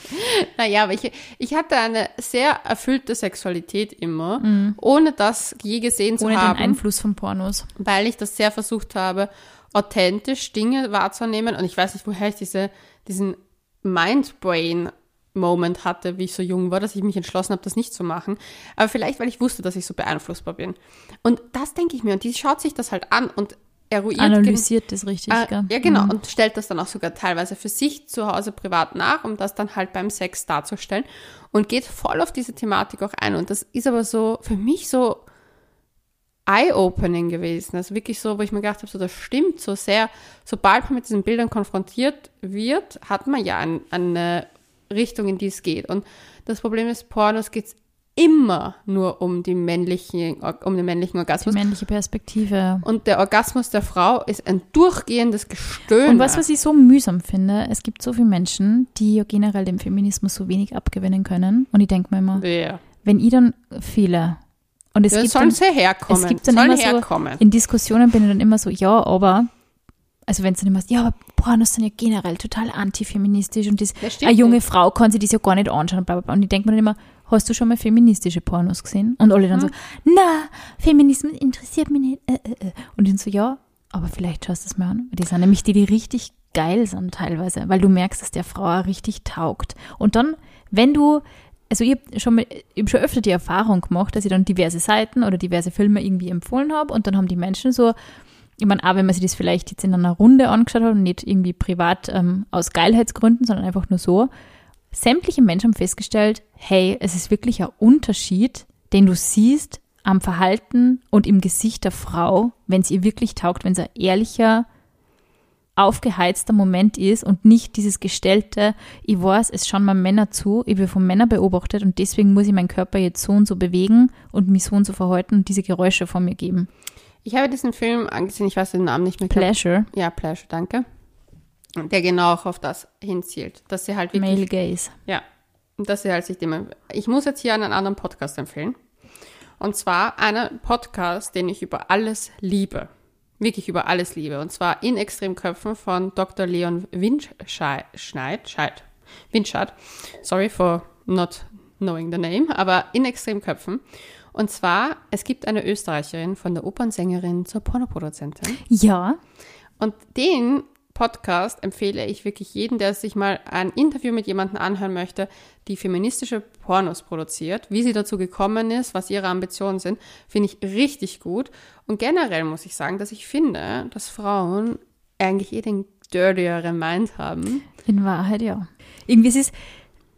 Naja, aber ich, ich hatte eine sehr erfüllte Sexualität immer, ohne das je gesehen zu Ohne haben. den Einfluss von Pornos. weil ich das sehr versucht habe, authentisch Dinge wahrzunehmen. Und ich weiß nicht, woher ich diese, diesen Mind-Brain-Moment hatte, wie ich so jung war, dass ich mich entschlossen habe, das nicht zu machen. Aber vielleicht, weil ich wusste, dass ich so beeinflussbar bin. Und das denke ich mir. Und die schaut sich das halt an und eruiert. Analysiert das richtig, Ah, gell? ja, genau. Und stellt das dann auch sogar teilweise für sich zu Hause privat nach, um das dann halt beim Sex darzustellen. Und geht voll auf diese Thematik auch ein. Und das ist aber so für mich so eye-opening gewesen. Also wirklich so, wo ich mir gedacht habe, so das stimmt so sehr. Sobald man mit diesen Bildern konfrontiert wird, hat man ja ein, eine Richtung, in die es geht. Und das Problem ist, Pornos geht es immer nur um die männlichen, um den männlichen Die Orgasmus. männliche Perspektive. Und der Orgasmus der Frau ist ein durchgehendes Gestöhne. Und was, was ich so mühsam finde, es gibt so viele Menschen, die ja generell dem Feminismus so wenig abgewinnen können. Und ich denke mir immer, Ja. wenn ich dann fehle, und es Ja, gibt sollen dann, sie herkommen. es gibt dann sollen immer so- herkommen. in Diskussionen bin ich dann immer so, ja, aber, also wenn es dann immer so, ja, aber Pornos sind ja generell total antifeministisch und das, Das eine junge nicht. Frau kann sich das ja gar nicht anschauen, bla, bla, bla. Und ich denke mir dann immer, hast du schon mal feministische Pornos gesehen? Und alle dann Mhm. so, na, Feminismus interessiert mich nicht. Äh, äh, äh. Und ich dann so, ja, aber vielleicht schaust du es mal an. Die sind nämlich die, die richtig geil sind teilweise, weil du merkst, dass der Frau auch richtig taugt. Und dann, wenn du, also ich habe schon, mal- ich hab schon öfter die Erfahrung gemacht, dass ich dann diverse Seiten oder diverse Filme irgendwie empfohlen habe und dann haben die Menschen so, ich meine, auch wenn man sich das vielleicht jetzt in einer Runde angeschaut hat und nicht irgendwie privat ähm, aus Geilheitsgründen, sondern einfach nur so, sämtliche Menschen haben festgestellt, hey, es ist wirklich ein Unterschied, den du siehst am Verhalten und im Gesicht der Frau, wenn es ihr wirklich taugt, wenn es ein ehrlicher, aufgeheizter Moment ist und nicht dieses gestellte, ich weiß, es schauen mir Männer zu, ich bin von Männern beobachtet und deswegen muss ich meinen Körper jetzt so und so bewegen und mich so und so verhalten und diese Geräusche von mir geben. Ich habe diesen Film angesehen, ich weiß den Namen nicht mehr. Pleasure, Ja, Pleasure, danke. Der genau auch auf das hinzielt, dass sie halt wirklich, Male Gaze. ja, und dass sie halt sich dem, ich muss jetzt hier einen anderen Podcast empfehlen. Und zwar einen Podcast, den ich über alles liebe. Wirklich über alles liebe. Und zwar in Extremköpfen von Dr. Leon Windscheid, Schneid, Scheid, Windscheid. Sorry for not knowing the name, aber in Extremköpfen. Und zwar, es gibt eine Österreicherin von der Opernsängerin zur Pornoproduzentin. Ja, Und den Podcast empfehle ich wirklich jedem, der sich mal ein Interview mit jemandem anhören möchte, die feministische Pornos produziert, wie sie dazu gekommen ist, was ihre Ambitionen sind, finde ich richtig gut. Und generell muss ich sagen, dass ich finde, dass Frauen eigentlich eh den dirtieren Mind haben. in Wahrheit ja. Irgendwie es ist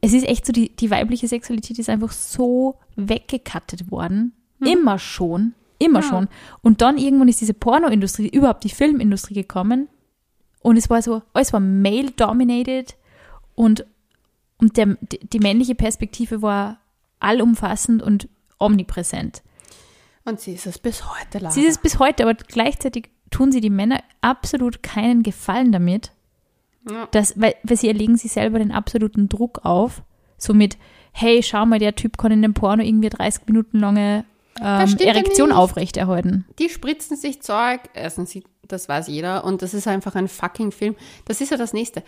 es ist echt so, die, die weibliche Sexualität ist einfach so weggekattet worden. Immer schon. Immer Ja. schon. Und dann irgendwann ist diese Pornoindustrie, überhaupt die Filmindustrie gekommen. Und es war so, alles war male-dominated und, und der, die, männliche Perspektive war allumfassend und omnipräsent. Und sie ist es bis heute leider. Sie ist es bis heute, aber gleichzeitig tun sie die Männer absolut keinen Gefallen damit, Ja. dass, weil, weil sie erlegen sich selber den absoluten Druck auf, so mit, hey, schau mal, der Typ kann in dem Porno irgendwie 30 Minuten lange ähm, Erektion aufrechterhalten. Die spritzen sich Zeug, erstens, sie- das weiß jeder, und das ist einfach ein fucking Film. Das ist ja das Nächste.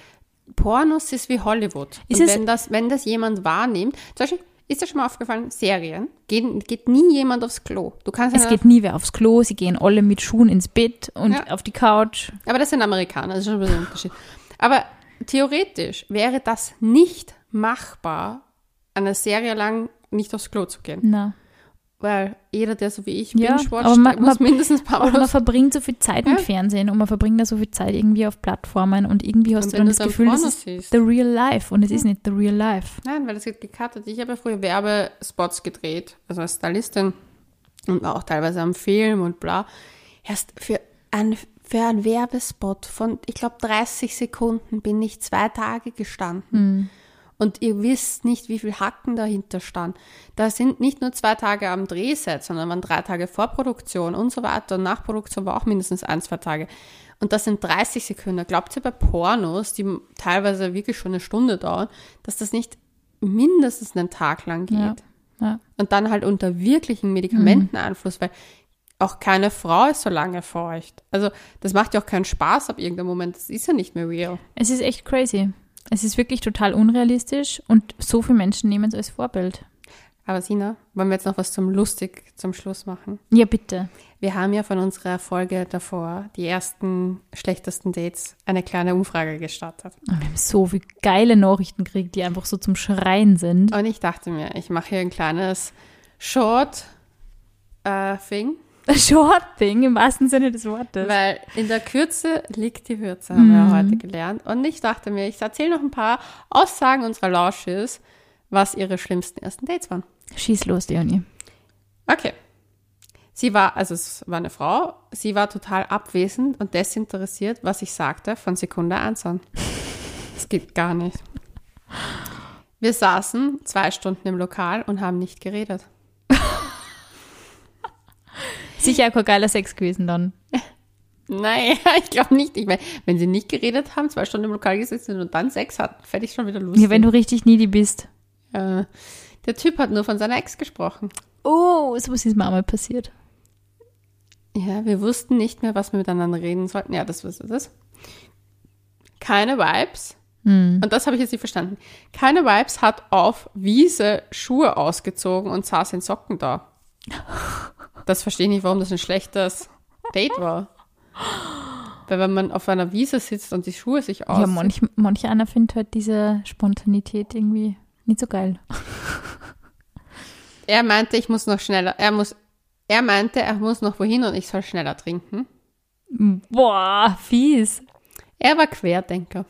Pornos ist wie Hollywood. Ist wenn das, wenn das jemand wahrnimmt, zum Beispiel, ist dir schon mal aufgefallen, Serien, geht, geht nie jemand aufs Klo. Du kannst Es geht nie wer aufs Klo, sie gehen alle mit Schuhen ins Bett und Ja. auf die Couch. Aber das sind Amerikaner, das ist schon ein bisschen ein Unterschied. Aber theoretisch wäre das nicht machbar, eine Serie lang nicht aufs Klo zu gehen. Na. Weil jeder, der so wie ich Ja, binge-watcht, aber man- muss man- mindestens ein paar Mal man verbringt so viel Zeit Ja. Fernsehen und man verbringt da so viel Zeit irgendwie auf Plattformen und irgendwie hast Und du dann das dann Gefühl, das ist siehst. the real life und es ist nicht the real life. Nein, weil das wird gecuttet. Ich habe ja früher Werbespots gedreht, also als Stylistin und auch teilweise am Film und bla. Erst für ein, für einen Werbespot von, ich glaube, 30 Sekunden bin ich zwei Tage gestanden. Und ihr wisst nicht, wie viel Hacken dahinter stand. Da sind nicht nur zwei Tage am Drehset, sondern waren drei Tage Vorproduktion und so weiter. Und Nachproduktion war auch mindestens ein, zwei Tage. Und das sind 30 Sekunden. Glaubt ihr bei Pornos, die teilweise wirklich schon eine Stunde dauern, dass das nicht mindestens einen Tag lang geht? Ja. Ja. Und dann halt unter wirklichen Medikamenteneinfluss, weil auch keine Frau ist so lange feucht. Also das macht ja auch keinen Spaß ab irgendeinem Moment. Das ist ja nicht mehr real. Es ist echt crazy. Es ist wirklich total unrealistisch und so viele Menschen nehmen es als Vorbild. Aber Sina, wollen wir jetzt noch was zum Lustig zum Schluss machen? Ja, bitte. Wir haben ja von unserer Folge davor, die ersten schlechtesten Dates, eine kleine Umfrage gestartet. Wir haben so viele geile Nachrichten gekriegt, die einfach so zum Schreien sind. Und ich dachte mir, ich mache hier ein kleines Short-Thing, Short Thing im wahrsten Sinne des Wortes. weil in der Kürze liegt die Würze, haben wir Mhm. heute gelernt. Und ich dachte mir, ich erzähle noch ein paar Aussagen unserer Lausches, was ihre schlimmsten ersten Dates waren. Schieß los, Leonie. Okay. Sie war, also es war eine Frau, sie war total abwesend und desinteressiert, was ich sagte, von Sekunde eins an. Das geht gar nicht. Wir saßen zwei Stunden im Lokal und haben nicht geredet. Sicher kein geiler Sex gewesen dann. Nein, ich glaube nicht. Ich meine, wenn sie nicht geredet haben, zwei Stunden im Lokal gesessen sind und dann Sex hatten, fände ich schon wieder lustig. Ja, wenn du richtig needy bist. äh, der Typ hat nur von seiner Ex gesprochen. Oh, sowas ist mir einmal passiert. Ja, wir wussten nicht mehr, was wir miteinander reden sollten. Ja, das ist es. Keine Vibes. Hm. Und das habe ich jetzt nicht verstanden. Keine Vibes hat auf Wiese Schuhe ausgezogen und saß in Socken da. Das verstehe ich nicht, warum das ein schlechtes Date war. Weil wenn man auf einer Wiese sitzt und die Schuhe sich aus. Ja, manch, manch einer findet halt diese Spontanität irgendwie nicht so geil. er meinte, ich muss noch schneller. Er muss. Er meinte, er muss noch wohin und ich soll schneller trinken. Boah, fies. Er war Querdenker.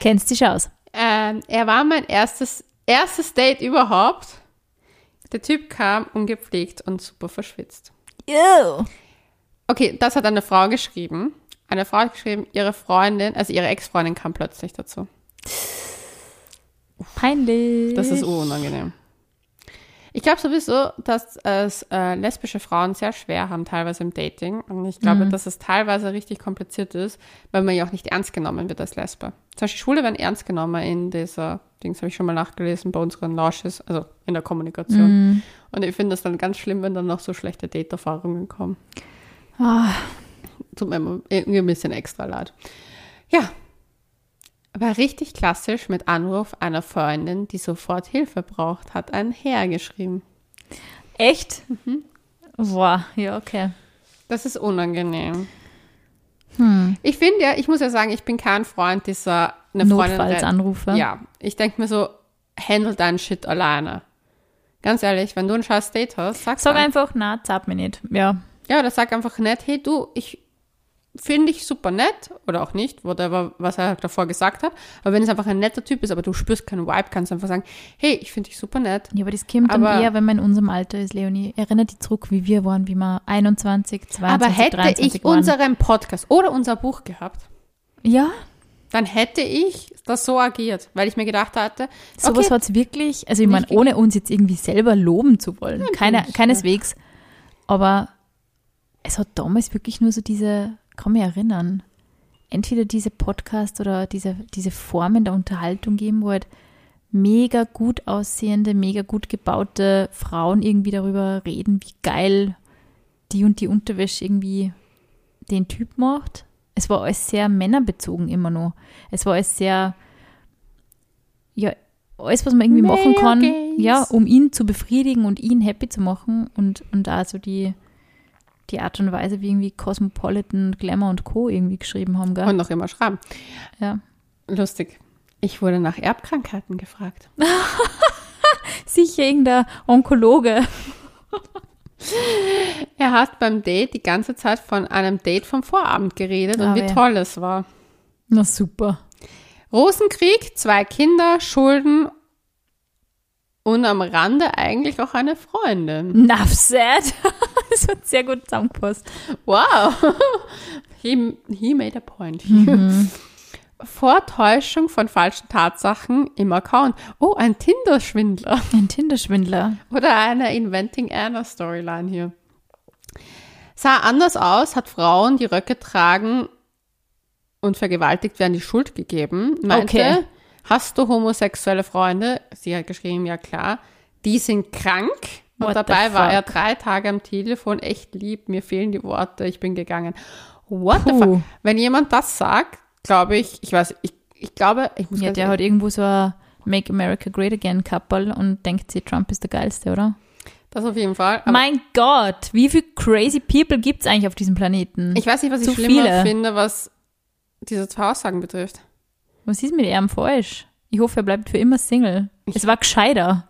Kennst dich aus. Ähm, er war mein erstes, erstes Date überhaupt. Der Typ kam ungepflegt und super verschwitzt. Ew. Okay, das hat eine Frau geschrieben. Eine Frau hat geschrieben, ihre Freundin, also ihre Ex-Freundin kam plötzlich dazu. Peinlich. Das ist unangenehm. Ich glaube sowieso, dass es äh, lesbische Frauen sehr schwer haben, teilweise im Dating. Und ich glaube, dass es teilweise richtig kompliziert ist, weil man ja auch nicht ernst genommen wird als Lesbe. Zum Beispiel Schwule werden ernst genommen in dieser, Dings habe ich schon mal nachgelesen, bei unseren Launches, also in der Kommunikation. Und ich finde das dann ganz schlimm, wenn dann noch so schlechte Date-Erfahrungen kommen. Ah, Tut mir immer irgendwie ein bisschen extra leid. Ja. Aber richtig klassisch mit Anruf einer Freundin, die sofort Hilfe braucht, hat ein Herr geschrieben. echt? Boah, ja, okay. Das ist unangenehm. Hm. Ich finde ja, ich muss ja sagen, ich bin kein Freund dieser eine Freundin. Notfallsanrufe. Ja, ich denke mir so, handle deinen Shit alleine. Ganz ehrlich, wenn du ein scheiß Date hast, sag's Sag einfach. na, zap mir nicht. Ja. Ja, oder sag einfach nett, hey du, ich finde ich super nett oder auch nicht, whatever, was er davor gesagt hat. Aber wenn es einfach ein netter Typ ist, aber du spürst keinen Vibe, kannst du einfach sagen, hey, ich finde dich super nett. Ja, aber das kommt dann Aber- eher, wenn man in unserem Alter ist, Leonie. Erinnert dich zurück, wie wir waren, wie wir 21, 22, aber hätte 23 ich waren. unseren Podcast oder unser Buch gehabt, Ja, dann hätte ich das so agiert, weil ich mir gedacht hatte, Sowas okay, hat es wirklich, also ich meine, ohne uns jetzt irgendwie selber loben zu wollen, keine, keineswegs, aber es hat damals wirklich nur so diese, kann mich erinnern, entweder diese Podcast oder diese, diese Formen der Unterhaltung geben, wo halt mega gut aussehende, mega gut gebaute Frauen irgendwie darüber reden, wie geil die und die Unterwäsche irgendwie den Typ macht. Es war alles sehr männerbezogen immer noch. Es war alles sehr, ja, alles, was man irgendwie machen kann, ja, um ihn zu befriedigen und ihn happy zu machen und, und da so die, die Art und Weise, wie irgendwie Cosmopolitan, Glamour und Co. irgendwie geschrieben haben, gell? und noch immer schreiben. ja. Lustig. Ich wurde nach Erbkrankheiten gefragt. Sicher irgendein Onkologe. Er hat beim Date die ganze Zeit von einem Date vom Vorabend geredet und Ah, wie ja. toll es war. Na super. Rosenkrieg, zwei Kinder, Schulden und am Rande eigentlich auch eine Freundin. Enough said. Das wird sehr gut zusammengepasst. Wow. He, he made a point. Vortäuschung von falschen Tatsachen im Account. Oh, ein Tinder-Schwindler. Ein Tinder-Schwindler. Oder eine Inventing Anna Storyline hier. Sah anders aus, hat Frauen, die Röcke tragen und vergewaltigt werden, die Schuld gegeben. Meinte, Okay. hast du homosexuelle Freunde? Sie hat geschrieben, ja klar. Die sind krank. Und the dabei war er drei Tage am Telefon, echt lieb, mir fehlen die Worte, ich bin gegangen. What the Puh. fuck? Wenn jemand das sagt, glaube ich, ich weiß, ich, ich glaube, ich muss Ja, der hat irgendwo so ein Make America Great Again Couple und denkt sich, Trump ist der geilste, oder? das auf jeden Fall. Mein Gott, wie viele crazy people gibt es eigentlich auf diesem Planeten? Ich weiß nicht, was ich Zu schlimmer viele. finde, was diese zwei Aussagen betrifft. Was ist mit ihm falsch? Ich hoffe, er bleibt für immer Single. Es war gescheiter.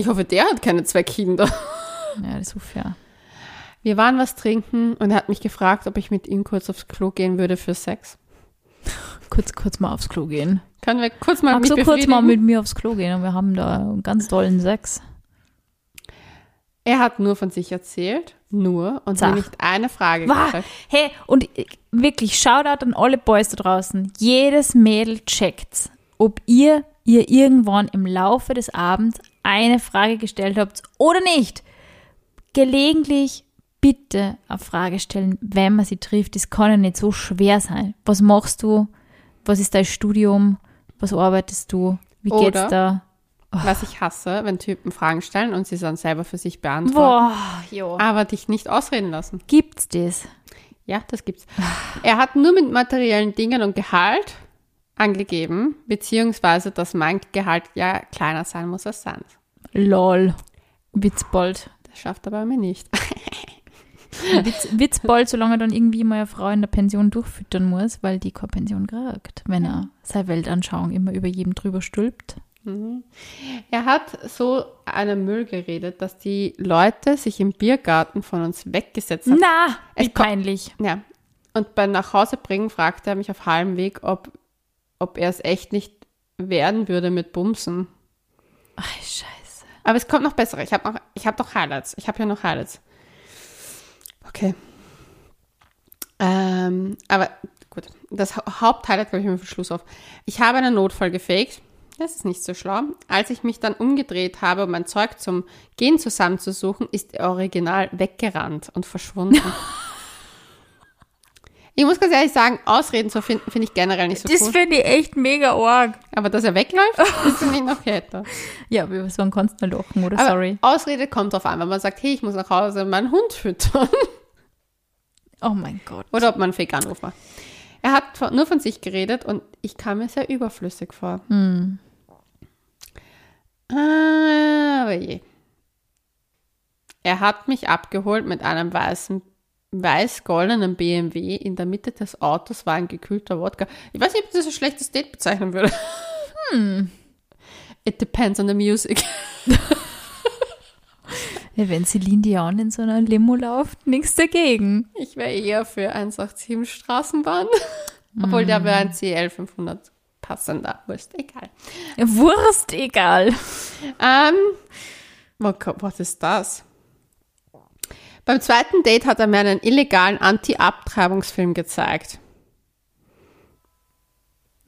Ich hoffe, der hat keine zwei Kinder. Ja, das ist unfair. Wir waren was trinken und er hat mich gefragt, ob ich mit ihm kurz aufs Klo gehen würde für Sex. Kurz, kurz mal aufs Klo gehen. Können wir kurz mal Magst mich du kurz mal mit mir aufs Klo gehen und wir haben da einen ganz tollen Sex. Er hat nur von sich erzählt, nur, und Sag. mir nicht eine Frage Wah, gestellt. hey, und äh, wirklich, Shoutout an alle Boys da draußen. Jedes Mädel checkt's, ob ihr ihr irgendwann im Laufe des Abends eine Frage gestellt habt oder nicht. Gelegentlich bitte eine Frage stellen, wenn man sie trifft. Das kann ja nicht so schwer sein. Was machst du? Was ist dein Studium? Was arbeitest du? Wie geht's Oder- da? Was ich hasse, wenn Typen Fragen stellen und sie dann selber für sich beantworten, Boah, aber dich nicht ausreden lassen. Gibt's das? Ja, das gibt's. Er hat nur mit materiellen Dingen und Gehalt angegeben, beziehungsweise, dass mein Gehalt ja kleiner sein muss als sein. Lol. Witzbold. Das schafft er bei mir nicht. Witz, Witzbold, solange er dann irgendwie mal eine Frau in der Pension durchfüttern muss, weil die keine Pension kriegt, wenn er seine Weltanschauung immer über jedem drüber stülpt. Er hat so einen Müll geredet, dass die Leute sich im Biergarten von uns weggesetzt haben. Na, wie Es peinlich. Ja. Und beim Nachhausebringen fragte er mich auf halbem Weg, ob, ob er es echt nicht werden würde mit Bumsen. Ach, scheiße. Aber es kommt noch bessere. Ich habe noch, ich habe noch Highlights. Ich habe ja noch Highlights. Okay. Ähm, aber gut. Das Ha- Haupthighlight glaube ich mir für Schluss auf. Ich habe einen Notfall gefaked. Das ist nicht so schlau. Als ich mich dann umgedreht habe, um mein Zeug zum Gehen zusammenzusuchen, ist er original weggerannt und verschwunden. ich muss ganz ehrlich sagen, Ausreden zu finden, finde ich generell nicht so Das cool. finde ich echt mega arg. Aber dass er wegläuft, das finde ich noch härter. Ja, über so einen kannst du mal lachen, oder? Aber Sorry. Ausrede kommt drauf an, wenn man sagt, hey, ich muss nach Hause meinen Hund füttern. Oh mein Gott. Oder ob man einen Fake-Anruf macht. Er hat nur von sich geredet und ich kam mir sehr überflüssig vor. Hm. Ah, Aber je. Er hat mich abgeholt mit einem weißen, weiß-goldenen BMW. In der Mitte des Autos war ein gekühlter Wodka. Ich weiß nicht, ob ich das ein schlechtes Date bezeichnen würde. Hm. It depends on the music. Ja, wenn Celine Dion in so einer Limo läuft, nichts dagegen. Ich wäre eher für 187 Straßenbahn. Obwohl, da wäre ein CL 500 passender. Wurscht, egal. Wurst, egal. Ähm, was ist das? Beim zweiten Date hat er mir einen illegalen Anti-Abtreibungsfilm gezeigt.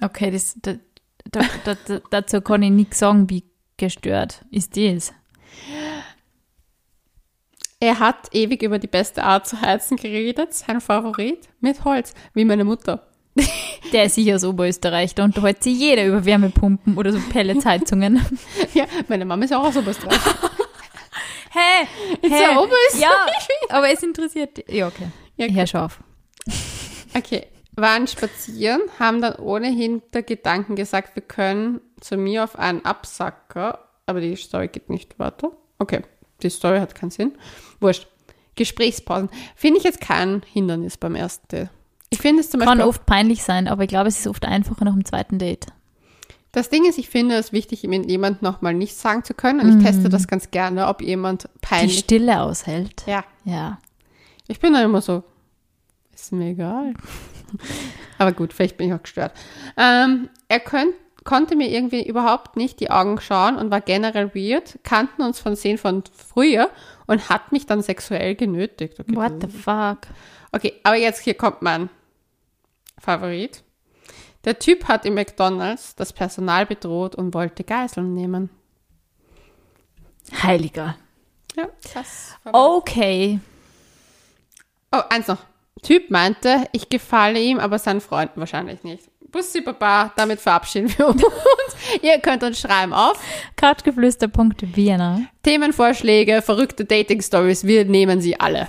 Okay, das, da, da, da, da, dazu kann ich nichts sagen, wie gestört ist das. Er hat ewig über die beste Art zu heizen geredet, sein Favorit, mit Holz, wie meine Mutter. Der ist sicher aus Oberösterreich, da unterhält sich jeder über Wärmepumpen oder so Pelletsheizungen. Ja, meine Mama ist auch aus Oberösterreich. Hä? Ist Hä? ja Oberösterreich. Ja, aber es interessiert. Ja, okay. Ja, Hör schon auf. Okay, waren spazieren, haben dann ohne Hintergedanken gesagt, wir können zu mir auf einen Absacker, aber die Story geht nicht weiter. Okay, die Story hat keinen Sinn. Wurscht. Gesprächspausen. Finde ich jetzt kein Hindernis beim ersten Date. Ich finde es zum Kann Beispiel. oft peinlich sein, aber ich glaube, es ist oft einfacher nach dem zweiten Date. Das Ding ist, ich finde es wichtig, mit jemandem nochmal nichts sagen zu können. Und ich teste das ganz gerne, ob jemand Die peinlich. Stille aushält. Ja, Ja. ich bin dann immer so, ist mir egal. Aber gut, vielleicht bin ich auch gestört. Ähm, er könnt, konnte mir irgendwie überhaupt nicht die Augen schauen und war generell weird, kannten uns von Sehen von früher und hat mich dann sexuell genötigt. Okay, What the fuck? Okay, aber jetzt hier kommt mein Favorit. Der Typ hat im McDonalds das Personal bedroht und wollte Geiseln nehmen. Heiliger. Ja, war Okay. Oh, eins noch. Typ meinte, ich gefalle ihm, aber seinen Freunden wahrscheinlich nicht. Bussi Baba, damit verabschieden wir uns. Ihr könnt uns schreiben auf Couchgeflüster.vienna. Themenvorschläge, verrückte Dating-Stories, wir nehmen sie alle.